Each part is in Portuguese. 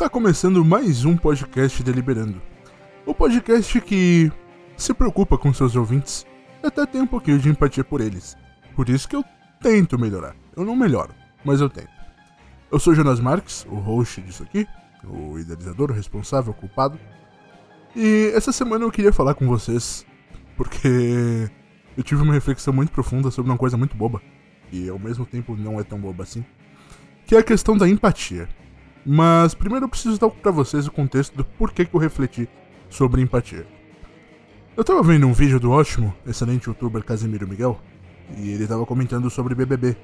Está começando mais um podcast Deliberando. O podcast que se preocupa com seus ouvintes e até tem um pouquinho de empatia por eles. Por isso que eu tento melhorar. Eu não melhoro, mas eu tento. Eu sou Jonas Marques, o host disso aqui, o idealizador, o responsável, o culpado. E essa semana eu queria falar com vocês porque eu tive uma reflexão muito profunda sobre uma coisa muito boba e ao mesmo tempo não é tão boba assim, que é a questão da empatia. Mas primeiro eu preciso dar para vocês o contexto do porquê que eu refleti sobre empatia. Eu tava vendo um vídeo do ótimo, excelente youtuber Casimiro Miguel, e ele tava comentando sobre BBB.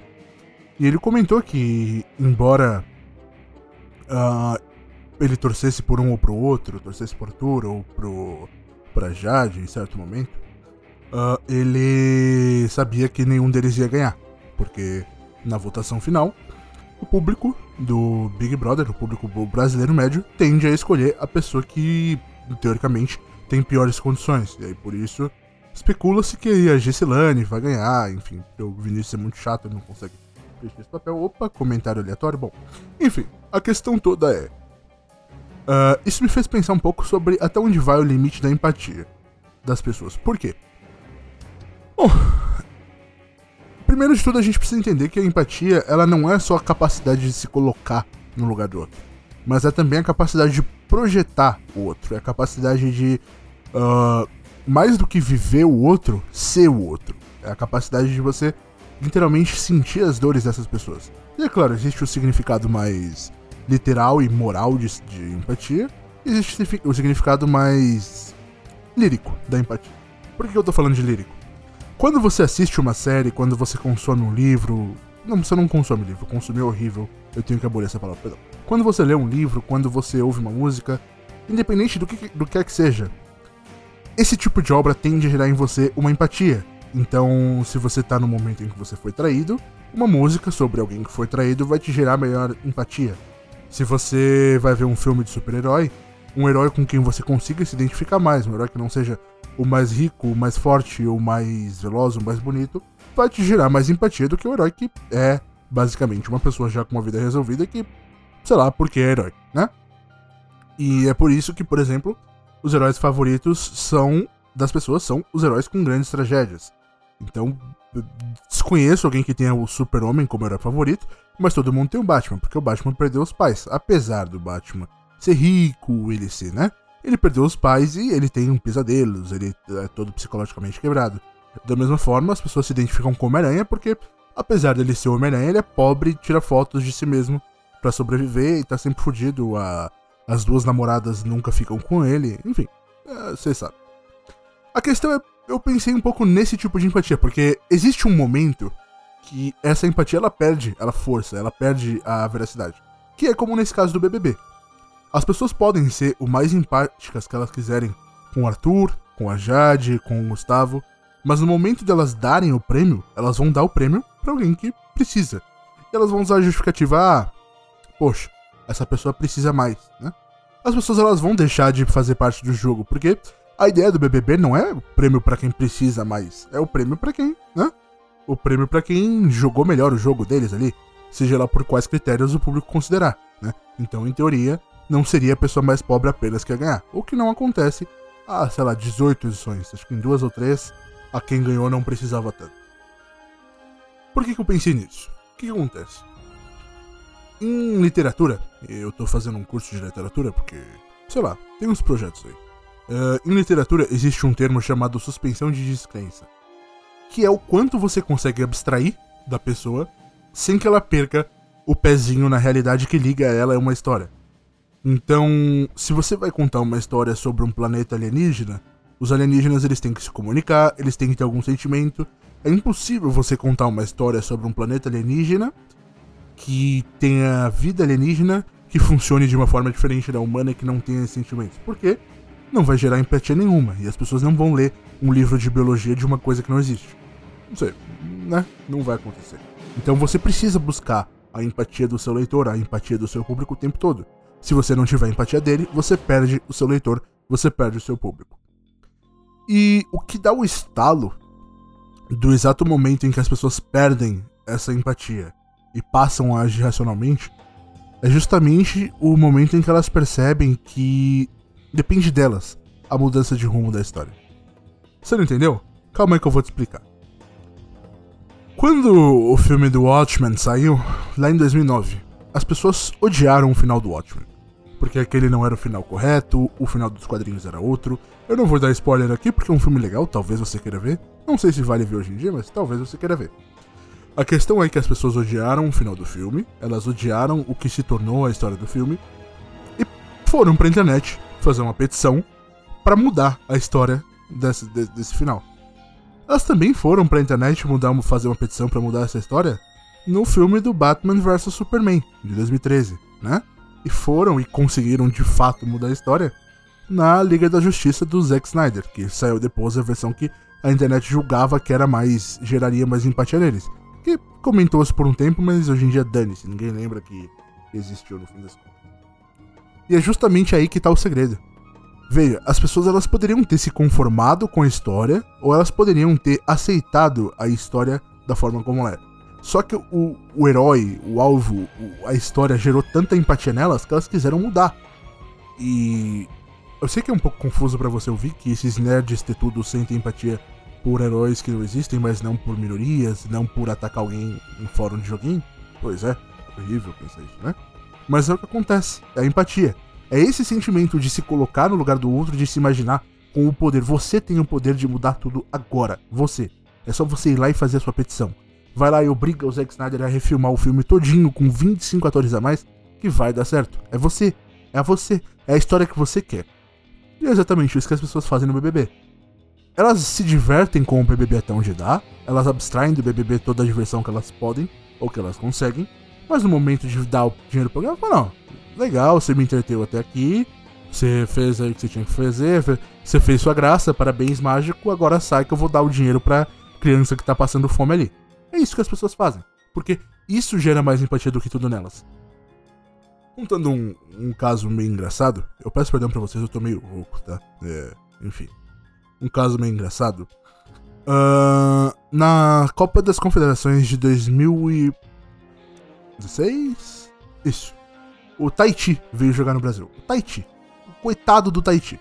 E ele comentou que, embora uh, ele torcesse por um ou pro outro, torcesse por Arthur ou pro, pra Jade em certo momento, uh, ele sabia que nenhum deles ia ganhar. Porque na votação final, o público do Big Brother, o público brasileiro médio, tende a escolher a pessoa que, teoricamente, tem piores condições. E aí, por isso, especula-se que a Gessilane vai ganhar, enfim, o Vinícius é muito chato, ele não consegue preencher esse papel. Opa, comentário aleatório. Bom, enfim, a questão toda é. Uh, isso me fez pensar um pouco sobre até onde vai o limite da empatia das pessoas. Por quê? Bom, primeiro de tudo a gente precisa entender que a empatia ela não é só a capacidade de se colocar no lugar do outro, mas é também a capacidade de projetar o outro, é a capacidade de uh, mais do que viver o outro, ser o outro, é a capacidade de você literalmente sentir as dores dessas pessoas. E é claro, existe o significado mais literal e moral de, de empatia, existe o significado mais lírico da empatia. Por que eu tô falando de lírico? Quando você assiste uma série, quando você consome um livro. Não, você não consome livro, consumir é horrível. Eu tenho que abolir essa palavra, perdão. Quando você lê um livro, quando você ouve uma música, independente do que, do que é que seja, esse tipo de obra tende a gerar em você uma empatia. Então, se você tá no momento em que você foi traído, uma música sobre alguém que foi traído vai te gerar melhor empatia. Se você vai ver um filme de super-herói, um herói com quem você consiga se identificar mais, um herói que não seja o mais rico, o mais forte, o mais veloz, o mais bonito, vai te gerar mais empatia do que o herói que é basicamente uma pessoa já com uma vida resolvida que, sei lá, porque é herói, né? E é por isso que, por exemplo, os heróis favoritos são das pessoas são os heróis com grandes tragédias. Então, desconheço alguém que tenha o Super-Homem como herói favorito, mas todo mundo tem o Batman, porque o Batman perdeu os pais. Apesar do Batman ser rico, ele ser, né? Ele perdeu os pais e ele tem um pesadelos, ele é todo psicologicamente quebrado. Da mesma forma, as pessoas se identificam com Homem-Aranha porque, apesar dele ser Homem-Aranha, ele é pobre e tira fotos de si mesmo para sobreviver e tá sempre fudido. A, as duas namoradas nunca ficam com ele, enfim, você é, sabe. A questão é, eu pensei um pouco nesse tipo de empatia, porque existe um momento que essa empatia ela perde a força, ela perde a veracidade. Que é como nesse caso do BBB. As pessoas podem ser o mais empáticas que elas quiserem com o Arthur, com a Jade, com o Gustavo, mas no momento de elas darem o prêmio, elas vão dar o prêmio para alguém que precisa. E elas vão usar a justificativa, ah, poxa, essa pessoa precisa mais, né? As pessoas elas vão deixar de fazer parte do jogo, porque a ideia do BBB não é o prêmio para quem precisa mais, é o prêmio para quem, né? O prêmio para quem jogou melhor o jogo deles ali, seja lá por quais critérios o público considerar, né? Então, em teoria, não seria a pessoa mais pobre apenas que ia ganhar. O que não acontece há, sei lá, 18 edições. Acho que em duas ou três, a quem ganhou não precisava tanto. Por que, que eu pensei nisso? O que, que acontece? Em literatura, eu tô fazendo um curso de literatura porque, sei lá, tem uns projetos aí. Uh, em literatura existe um termo chamado suspensão de descrença, que é o quanto você consegue abstrair da pessoa sem que ela perca o pezinho na realidade que liga ela a uma história. Então, se você vai contar uma história sobre um planeta alienígena, os alienígenas eles têm que se comunicar, eles têm que ter algum sentimento. É impossível você contar uma história sobre um planeta alienígena que tenha vida alienígena que funcione de uma forma diferente da humana e que não tenha sentimentos. Por quê? Não vai gerar empatia nenhuma e as pessoas não vão ler um livro de biologia de uma coisa que não existe. Não sei, né? Não vai acontecer. Então você precisa buscar a empatia do seu leitor, a empatia do seu público o tempo todo. Se você não tiver empatia dele, você perde o seu leitor, você perde o seu público. E o que dá o estalo do exato momento em que as pessoas perdem essa empatia e passam a agir racionalmente é justamente o momento em que elas percebem que depende delas a mudança de rumo da história. Você não entendeu? Calma aí que eu vou te explicar. Quando o filme do Watchmen saiu, lá em 2009, as pessoas odiaram o final do Watchmen. Porque aquele não era o final correto, o final dos quadrinhos era outro. Eu não vou dar spoiler aqui porque é um filme legal, talvez você queira ver. Não sei se vale ver hoje em dia, mas talvez você queira ver. A questão é que as pessoas odiaram o final do filme, elas odiaram o que se tornou a história do filme, e foram pra internet fazer uma petição para mudar a história desse, desse, desse, final. Elas também foram pra internet mudar, fazer uma petição para mudar essa história no filme do Batman vs Superman, de 2013, né? E foram e conseguiram de fato mudar a história na Liga da Justiça do Zack Snyder, que saiu depois a versão que a internet julgava que era mais. geraria mais empatia neles que comentou-se por um tempo, mas hoje em dia dane-se, ninguém lembra que existiu no fim das contas. E é justamente aí que tá o segredo. Veja, as pessoas elas poderiam ter se conformado com a história, ou elas poderiam ter aceitado a história da forma como ela é. Só que o, o herói, o alvo, o, a história gerou tanta empatia nelas que elas quiseram mudar. E eu sei que é um pouco confuso para você ouvir que esses nerds ter tudo sentem empatia por heróis que não existem, mas não por minorias, não por atacar alguém em fórum de joguinho? Pois é, horrível pensar isso, né? Mas é o que acontece, é a empatia. É esse sentimento de se colocar no lugar do outro, de se imaginar com o poder. Você tem o poder de mudar tudo agora. Você. É só você ir lá e fazer a sua petição. Vai lá e obriga o Zack Snyder a refilmar o filme todinho com 25 atores a mais, que vai dar certo. É você. É você. É a história que você quer. E é exatamente isso que as pessoas fazem no BBB. Elas se divertem com o BBB até onde dá, elas abstraem do BBB toda a diversão que elas podem ou que elas conseguem, mas no momento de dar o dinheiro pro programa, falam, não, legal, você me entreteu até aqui, você fez aí o que você tinha que fazer, você fez sua graça, parabéns mágico, agora sai que eu vou dar o dinheiro pra criança que tá passando fome ali. É isso que as pessoas fazem, porque isso gera mais empatia do que tudo nelas. Contando um, um caso meio engraçado, eu peço perdão pra vocês, eu tô meio rouco, tá? É, enfim um caso meio engraçado. Uh, na Copa das Confederações de 2016? Isso. O Tahiti veio jogar no Brasil. O Tahiti. O coitado do Tahiti.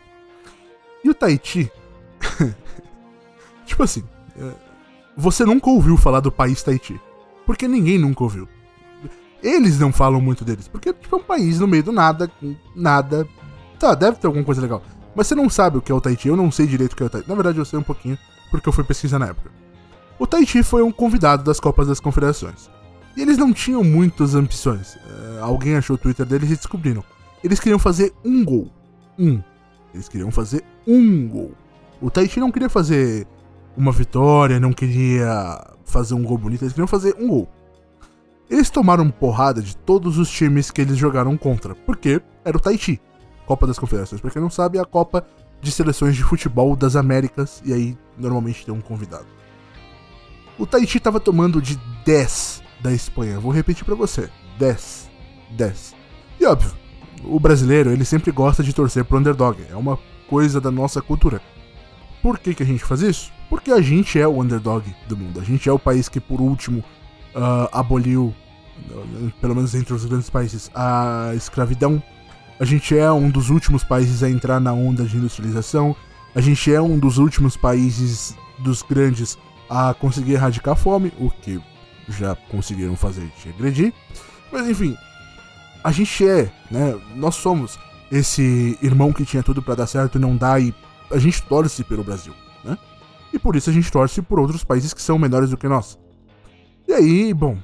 E o Tahiti. tipo assim. É, você nunca ouviu falar do país Tahiti. Porque ninguém nunca ouviu. Eles não falam muito deles. Porque tipo, é um país no meio do nada, nada. Tá, deve ter alguma coisa legal. Mas você não sabe o que é o Tahiti, eu não sei direito o que é o Tahiti. Na verdade, eu sei um pouquinho, porque eu fui pesquisar na época. O Tahiti foi um convidado das Copas das Confederações. E eles não tinham muitas ambições. É, alguém achou o Twitter deles e descobriram. Eles queriam fazer um gol. Um. Eles queriam fazer um gol. O Tahiti não queria fazer uma vitória, não queria fazer um gol bonito, eles queriam fazer um gol. Eles tomaram porrada de todos os times que eles jogaram contra, porque era o Tahiti. Copa das Confederações. Pra quem não sabe, é a Copa de Seleções de Futebol das Américas, e aí normalmente tem um convidado. O Tahiti estava tomando de 10 da Espanha. Vou repetir para você: 10. 10. E óbvio, o brasileiro ele sempre gosta de torcer pro underdog. É uma coisa da nossa cultura. Por que, que a gente faz isso? Porque a gente é o underdog do mundo. A gente é o país que, por último, uh, aboliu, pelo menos entre os grandes países, a escravidão a gente é um dos últimos países a entrar na onda de industrialização. A gente é um dos últimos países dos grandes a conseguir erradicar a fome, o que já conseguiram fazer de agredir. Mas enfim, a gente é, né? Nós somos esse irmão que tinha tudo para dar certo e não dá e a gente torce pelo Brasil, né? E por isso a gente torce por outros países que são menores do que nós. E aí, bom,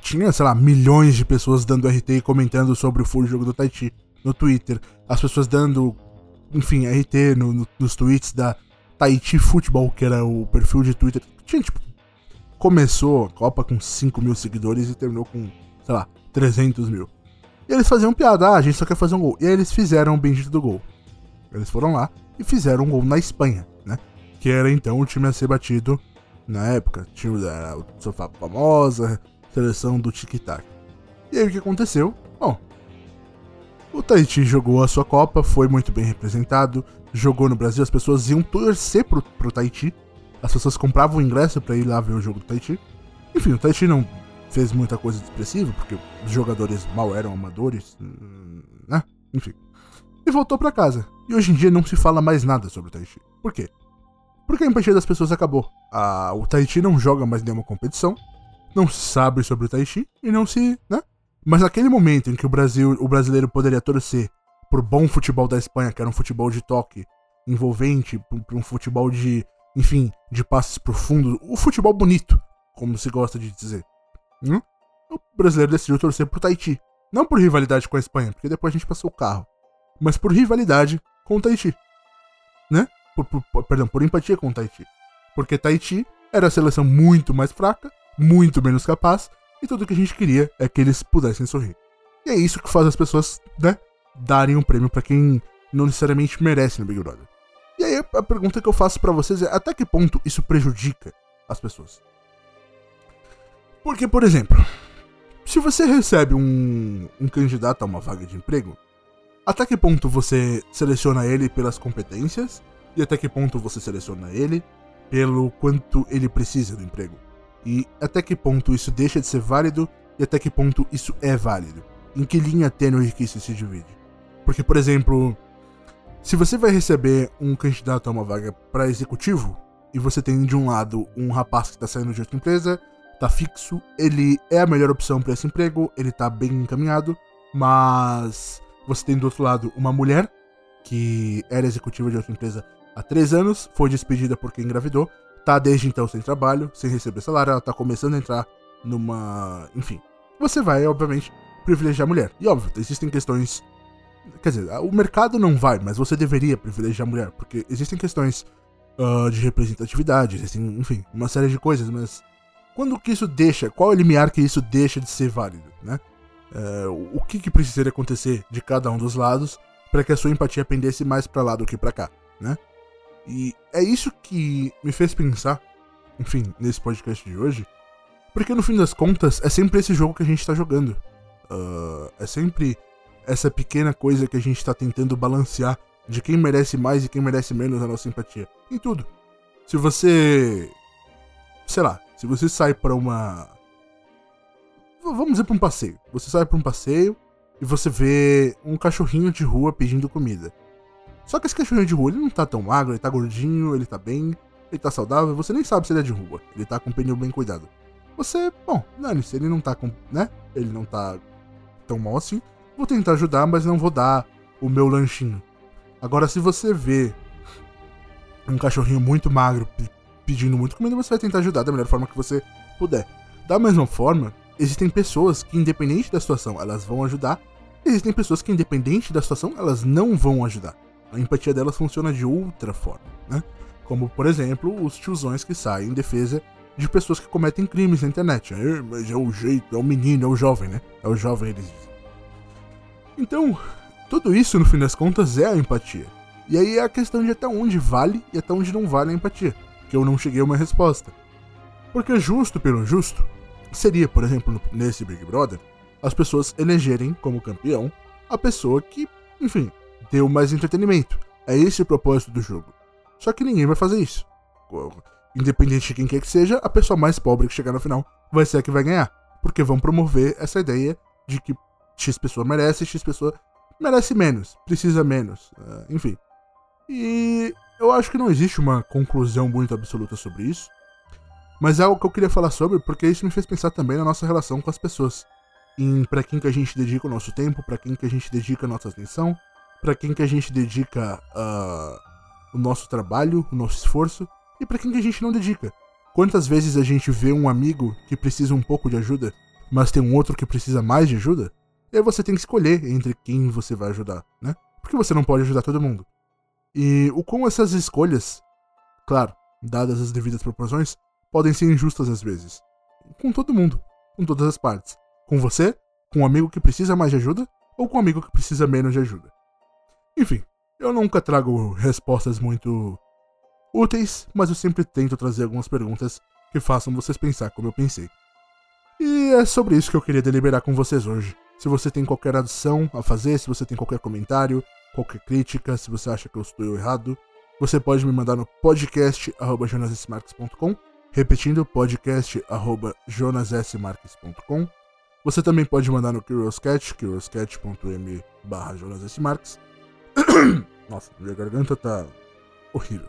tinha, sei lá, milhões de pessoas dando RT e comentando sobre o full jogo do Tahiti no Twitter. As pessoas dando, enfim, RT no, no, nos tweets da Tahiti Futebol, que era o perfil de Twitter. Tinha, tipo, começou a Copa com 5 mil seguidores e terminou com, sei lá, 300 mil. E eles faziam piada, ah, a gente só quer fazer um gol. E aí eles fizeram o bendito do gol. Eles foram lá e fizeram um gol na Espanha? Que era então o time a ser batido na época. Tinha o Sofá Famosa, seleção do Tic Tac. E aí o que aconteceu? Bom, o Tahiti jogou a sua Copa, foi muito bem representado, jogou no Brasil, as pessoas iam torcer pro, pro Tahiti, as pessoas compravam o ingresso para ir lá ver o jogo do Tahiti. Enfim, o Tahiti não fez muita coisa expressiva, porque os jogadores mal eram amadores, hum, né? Enfim. E voltou para casa. E hoje em dia não se fala mais nada sobre o Tahiti. Por quê? Porque a empatia das pessoas acabou. Ah, o Tahiti não joga mais nenhuma competição, não sabe sobre o Tahiti e não se, né? Mas naquele momento em que o Brasil, o brasileiro poderia torcer por bom futebol da Espanha, que era um futebol de toque envolvente, um futebol de, enfim, de passes profundos, o futebol bonito, como se gosta de dizer. Hum? O brasileiro decidiu torcer por Tahiti. Não por rivalidade com a Espanha, porque depois a gente passou o carro. Mas por rivalidade com o Tahiti. Por, por, perdão, por empatia com Tahiti. Porque Tahiti era a seleção muito mais fraca, muito menos capaz, e tudo que a gente queria é que eles pudessem sorrir. E é isso que faz as pessoas, né, darem um prêmio para quem não necessariamente merece no Big Brother. E aí a pergunta que eu faço para vocês é até que ponto isso prejudica as pessoas? Porque, por exemplo, se você recebe um, um candidato a uma vaga de emprego, até que ponto você seleciona ele pelas competências e até que ponto você seleciona ele pelo quanto ele precisa do emprego? E até que ponto isso deixa de ser válido e até que ponto isso é válido? Em que linha tênue que isso se divide? Porque, por exemplo, se você vai receber um candidato a uma vaga para executivo e você tem de um lado um rapaz que está saindo de outra empresa tá fixo, ele é a melhor opção para esse emprego, ele tá bem encaminhado, mas você tem do outro lado uma mulher que era executiva de outra empresa há três anos, foi despedida porque engravidou, tá desde então sem trabalho, sem receber salário, ela tá começando a entrar numa. Enfim. Você vai, obviamente, privilegiar a mulher. E óbvio, existem questões. Quer dizer, o mercado não vai, mas você deveria privilegiar a mulher, porque existem questões uh, de representatividade, existem, enfim, uma série de coisas, mas quando que isso deixa, qual é o limiar que isso deixa de ser válido, né? É, o que, que precisaria acontecer de cada um dos lados para que a sua empatia pendesse mais para lá do que para cá, né? E é isso que me fez pensar, enfim, nesse podcast de hoje, porque no fim das contas é sempre esse jogo que a gente tá jogando. Uh, é sempre essa pequena coisa que a gente tá tentando balancear de quem merece mais e quem merece menos a nossa empatia. Em tudo. Se você. Sei lá, se você sai para uma. Vamos dizer para um passeio. Você sai para um passeio e você vê um cachorrinho de rua pedindo comida. Só que esse cachorrinho de rua ele não tá tão magro, ele tá gordinho, ele tá bem, ele tá saudável, você nem sabe se ele é de rua. Ele tá com o pneu bem cuidado. Você, bom, dane-se, ele não tá com. né? Ele não tá tão mal assim. Vou tentar ajudar, mas não vou dar o meu lanchinho. Agora, se você vê um cachorrinho muito magro pedindo muito comida, você vai tentar ajudar da melhor forma que você puder. Da mesma forma, existem pessoas que, independente da situação, elas vão ajudar. Existem pessoas que, independente da situação, elas não vão ajudar. A empatia delas funciona de outra forma, né? Como, por exemplo, os tiozões que saem em defesa de pessoas que cometem crimes na internet. É, mas é o jeito, é o menino, é o jovem, né? É o jovem, eles dizem. Então, tudo isso, no fim das contas, é a empatia. E aí é a questão de até onde vale e até onde não vale a empatia que eu não cheguei a uma resposta. Porque justo pelo justo, seria, por exemplo, nesse Big Brother, as pessoas elegerem como campeão a pessoa que, enfim, deu mais entretenimento. É esse o propósito do jogo. Só que ninguém vai fazer isso. Independente de quem quer que seja, a pessoa mais pobre que chegar no final vai ser a que vai ganhar. Porque vão promover essa ideia de que X pessoa merece, X pessoa merece menos, precisa menos, uh, enfim. E eu acho que não existe uma conclusão muito absoluta sobre isso, mas é algo que eu queria falar sobre porque isso me fez pensar também na nossa relação com as pessoas. Em para quem que a gente dedica o nosso tempo, para quem que a gente dedica a nossa atenção, para quem que a gente dedica uh, o nosso trabalho, o nosso esforço e para quem que a gente não dedica. Quantas vezes a gente vê um amigo que precisa um pouco de ajuda, mas tem um outro que precisa mais de ajuda? E aí você tem que escolher entre quem você vai ajudar, né? Porque você não pode ajudar todo mundo. E o como essas escolhas, claro, dadas as devidas proporções, podem ser injustas às vezes. Com todo mundo, com todas as partes. Com você, com um amigo que precisa mais de ajuda, ou com um amigo que precisa menos de ajuda. Enfim, eu nunca trago respostas muito úteis, mas eu sempre tento trazer algumas perguntas que façam vocês pensar como eu pensei. E é sobre isso que eu queria deliberar com vocês hoje. Se você tem qualquer adição a fazer, se você tem qualquer comentário, qualquer crítica, se você acha que eu estou errado, você pode me mandar no podcast.jornalismarques.com, Repetindo, podcast arroba jonassmarques.com. Você também pode mandar no Curioscat, barra jonassmarques. Nossa, minha garganta tá horrível.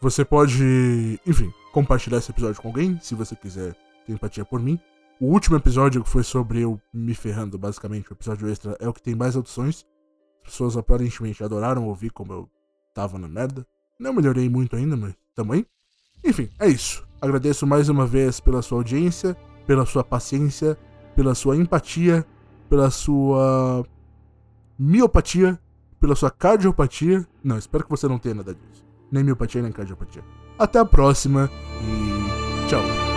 Você pode, enfim, compartilhar esse episódio com alguém, se você quiser ter empatia por mim. O último episódio, que foi sobre eu me ferrando, basicamente, o episódio extra, é o que tem mais audições. As pessoas aparentemente adoraram ouvir como eu tava na merda. Não melhorei muito ainda, mas também. Enfim, é isso. Agradeço mais uma vez pela sua audiência, pela sua paciência, pela sua empatia, pela sua miopatia, pela sua cardiopatia. Não, espero que você não tenha nada disso. Nem miopatia, nem cardiopatia. Até a próxima e tchau.